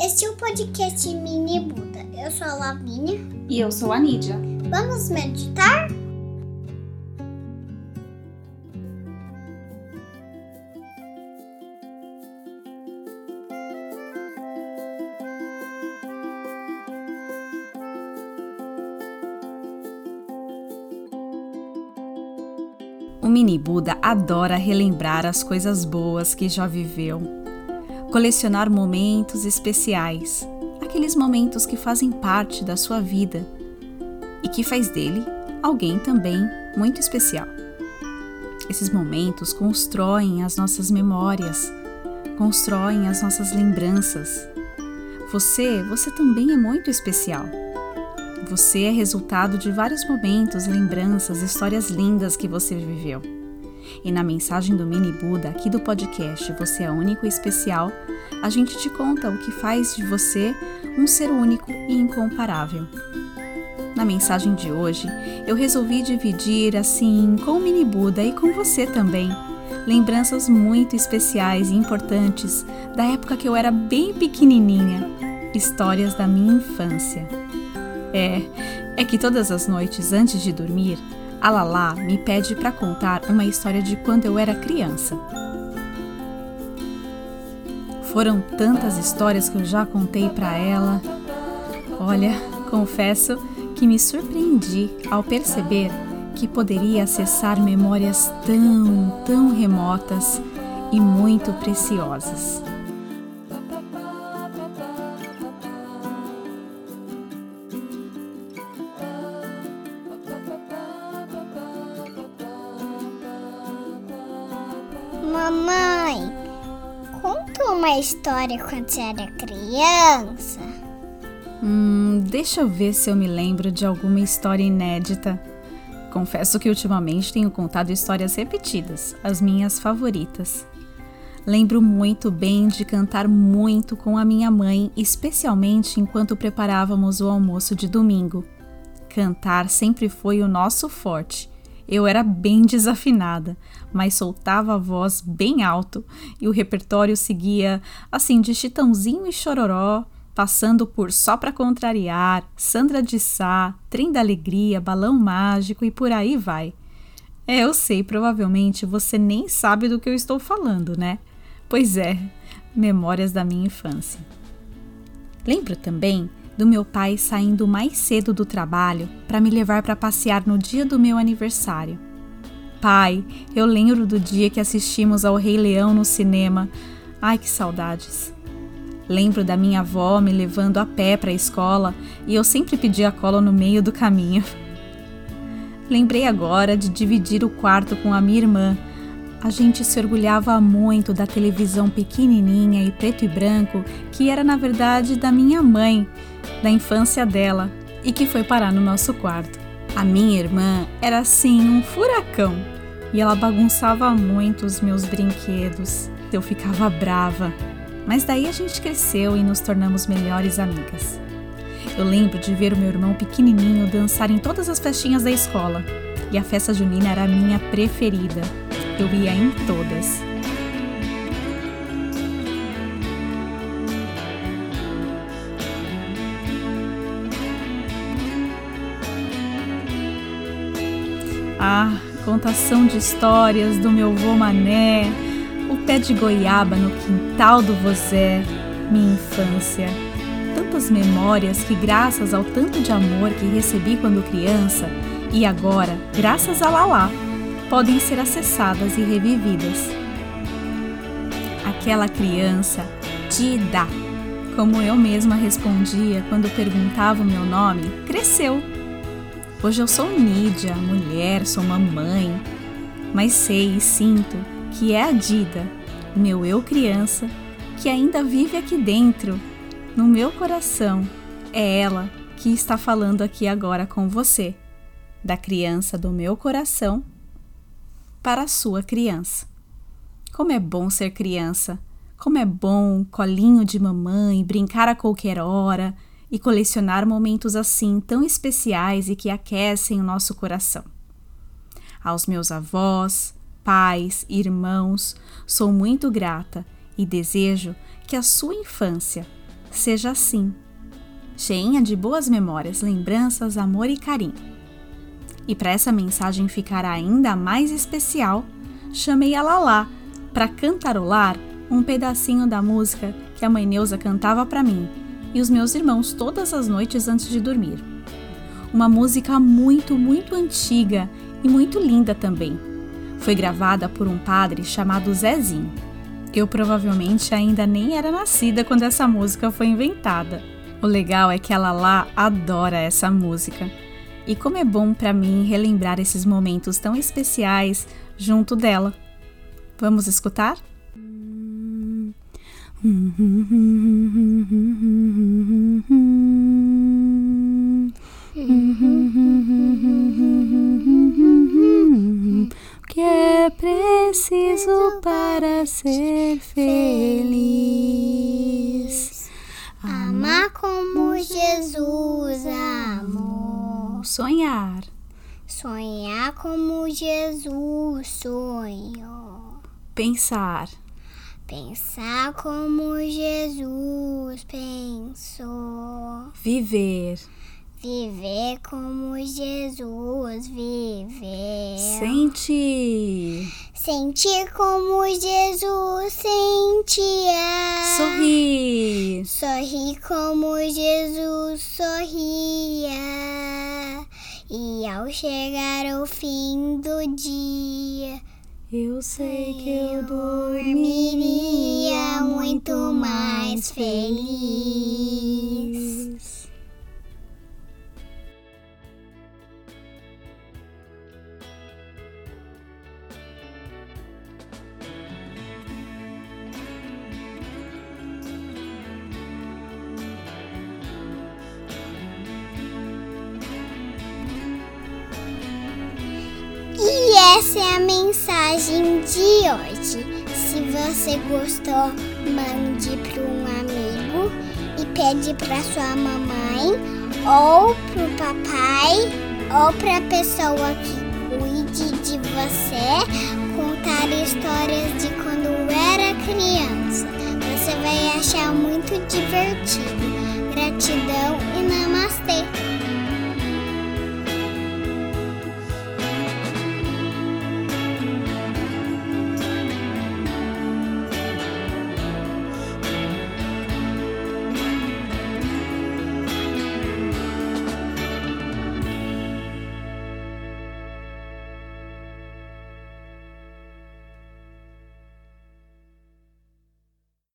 Este é o podcast Mini Buda. Eu sou a Lavínia. E eu sou a Nídia. Vamos meditar? O mini Buda adora relembrar as coisas boas que já viveu, colecionar momentos especiais, aqueles momentos que fazem parte da sua vida e que faz dele alguém também muito especial. Esses momentos constroem as nossas memórias, constroem as nossas lembranças. Você, você também é muito especial. Você é resultado de vários momentos, lembranças, histórias lindas que você viveu. E na mensagem do Mini Buda, aqui do podcast Você é Único e Especial, a gente te conta o que faz de você um ser único e incomparável. Na mensagem de hoje, eu resolvi dividir assim com o Mini Buda e com você também lembranças muito especiais e importantes da época que eu era bem pequenininha, histórias da minha infância. É, é que todas as noites antes de dormir, a Lala me pede para contar uma história de quando eu era criança. Foram tantas histórias que eu já contei para ela. Olha, confesso que me surpreendi ao perceber que poderia acessar memórias tão, tão remotas e muito preciosas. Uma história quando você era criança. Hum, deixa eu ver se eu me lembro de alguma história inédita. Confesso que ultimamente tenho contado histórias repetidas, as minhas favoritas. Lembro muito bem de cantar muito com a minha mãe, especialmente enquanto preparávamos o almoço de domingo. Cantar sempre foi o nosso forte. Eu era bem desafinada, mas soltava a voz bem alto e o repertório seguia assim de Chitãozinho e Chororó, passando por Só Pra Contrariar, Sandra de Sá, Trem da Alegria, Balão Mágico e por aí vai. É, eu sei, provavelmente você nem sabe do que eu estou falando, né? Pois é, memórias da minha infância. Lembro também do meu pai saindo mais cedo do trabalho para me levar para passear no dia do meu aniversário. Pai, eu lembro do dia que assistimos ao Rei Leão no cinema. Ai, que saudades. Lembro da minha avó me levando a pé para a escola e eu sempre pedia cola no meio do caminho. Lembrei agora de dividir o quarto com a minha irmã. A gente se orgulhava muito da televisão pequenininha e preto e branco, que era na verdade da minha mãe, da infância dela e que foi parar no nosso quarto. A minha irmã era assim um furacão e ela bagunçava muito os meus brinquedos. Eu ficava brava, mas daí a gente cresceu e nos tornamos melhores amigas. Eu lembro de ver o meu irmão pequenininho dançar em todas as festinhas da escola e a festa junina era a minha preferida. Eu ia em todas. Ah, contação de histórias do meu vô Mané, o pé de goiaba no quintal do vozé, minha infância. Tantas memórias que, graças ao tanto de amor que recebi quando criança, e agora, graças a Lalá, podem ser acessadas e revividas. Aquela criança, Dida, como eu mesma respondia quando perguntava o meu nome, cresceu Hoje eu sou Nídia, mulher, sou mamãe, mas sei e sinto que é a Dida, meu eu criança, que ainda vive aqui dentro, no meu coração. É ela que está falando aqui agora com você, da criança do meu coração para a sua criança. Como é bom ser criança! Como é bom colinho de mamãe, brincar a qualquer hora e colecionar momentos assim tão especiais e que aquecem o nosso coração. Aos meus avós, pais, irmãos, sou muito grata e desejo que a sua infância seja assim, cheinha de boas memórias, lembranças, amor e carinho. E para essa mensagem ficar ainda mais especial, chamei a Lalá para cantarolar um pedacinho da música que a mãe Neuza cantava para mim e os meus irmãos todas as noites antes de dormir. Uma música muito, muito antiga e muito linda também. Foi gravada por um padre chamado Zezinho. Eu provavelmente ainda nem era nascida quando essa música foi inventada. O legal é que ela lá adora essa música. E como é bom para mim relembrar esses momentos tão especiais junto dela. Vamos escutar? que é preciso para ser feliz? Amar como Jesus amou. Sonhar. Sonhar como Jesus sonhou. Pensar. Pensar como Jesus pensou. Viver. Viver como Jesus viveu. Sentir. Sentir como Jesus sentia. Sorrir. Sorrir como Jesus sorria. E ao chegar o fim do dia, eu sei que eu dormiria muito mais feliz. Essa é a mensagem de hoje. Se você gostou, mande para um amigo e pede para sua mamãe ou para o papai ou para a pessoa que cuide de você contar histórias de quando era criança. Você vai achar muito divertido. Gratidão e namastê.